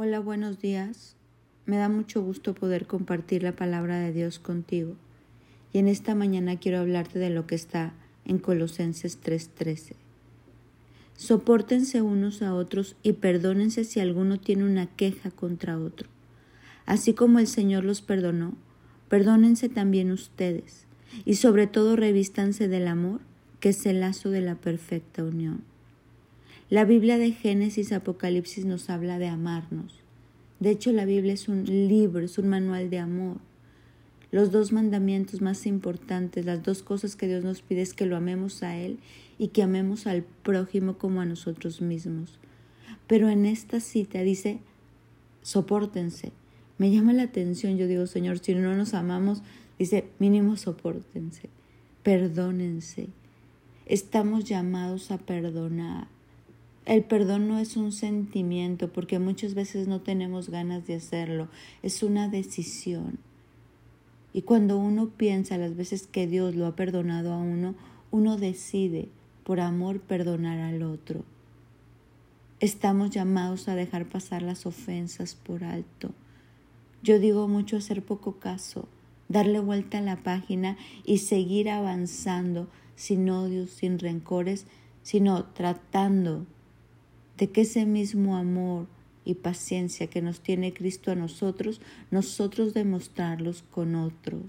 Hola, buenos días. Me da mucho gusto poder compartir la palabra de Dios contigo. Y en esta mañana quiero hablarte de lo que está en Colosenses 3:13. Sopórtense unos a otros y perdónense si alguno tiene una queja contra otro. Así como el Señor los perdonó, perdónense también ustedes. Y sobre todo revístanse del amor, que es el lazo de la perfecta unión. La Biblia de Génesis Apocalipsis nos habla de amarnos. De hecho, la Biblia es un libro, es un manual de amor. Los dos mandamientos más importantes, las dos cosas que Dios nos pide es que lo amemos a Él y que amemos al prójimo como a nosotros mismos. Pero en esta cita dice, sopórtense. Me llama la atención, yo digo, Señor, si no nos amamos, dice, mínimo sopórtense, perdónense. Estamos llamados a perdonar. El perdón no es un sentimiento porque muchas veces no tenemos ganas de hacerlo, es una decisión. Y cuando uno piensa las veces que Dios lo ha perdonado a uno, uno decide por amor perdonar al otro. Estamos llamados a dejar pasar las ofensas por alto. Yo digo mucho hacer poco caso, darle vuelta a la página y seguir avanzando sin odios, sin rencores, sino tratando de que ese mismo amor y paciencia que nos tiene Cristo a nosotros, nosotros demostrarlos con otros.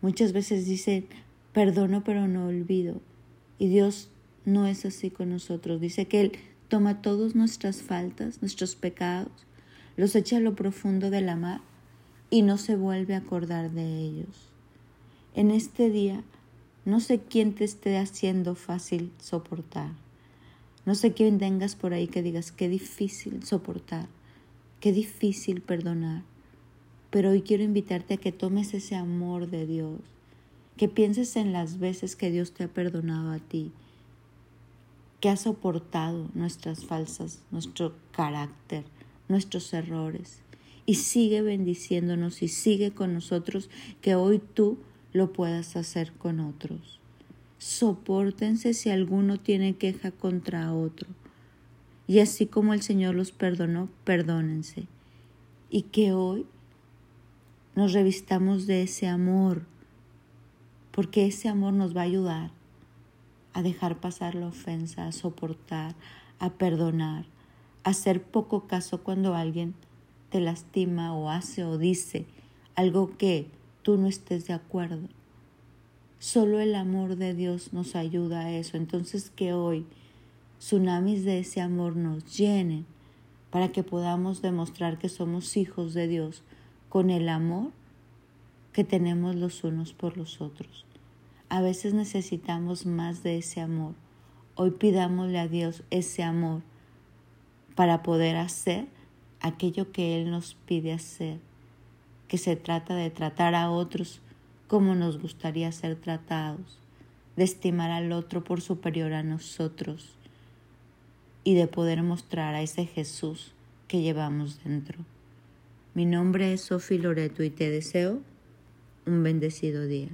Muchas veces dicen, perdono pero no olvido. Y Dios no es así con nosotros. Dice que Él toma todas nuestras faltas, nuestros pecados, los echa a lo profundo de la mar y no se vuelve a acordar de ellos. En este día, no sé quién te esté haciendo fácil soportar. No sé quién tengas por ahí que digas qué difícil soportar, qué difícil perdonar. Pero hoy quiero invitarte a que tomes ese amor de Dios, que pienses en las veces que Dios te ha perdonado a ti, que ha soportado nuestras falsas, nuestro carácter, nuestros errores, y sigue bendiciéndonos y sigue con nosotros, que hoy tú lo puedas hacer con otros. Sopórtense si alguno tiene queja contra otro. Y así como el Señor los perdonó, perdónense. Y que hoy nos revistamos de ese amor, porque ese amor nos va a ayudar a dejar pasar la ofensa, a soportar, a perdonar, a hacer poco caso cuando alguien te lastima o hace o dice algo que tú no estés de acuerdo. Solo el amor de Dios nos ayuda a eso. Entonces que hoy tsunamis de ese amor nos llenen para que podamos demostrar que somos hijos de Dios con el amor que tenemos los unos por los otros. A veces necesitamos más de ese amor. Hoy pidámosle a Dios ese amor para poder hacer aquello que Él nos pide hacer, que se trata de tratar a otros cómo nos gustaría ser tratados, de estimar al otro por superior a nosotros y de poder mostrar a ese Jesús que llevamos dentro. Mi nombre es Sofi Loreto y te deseo un bendecido día.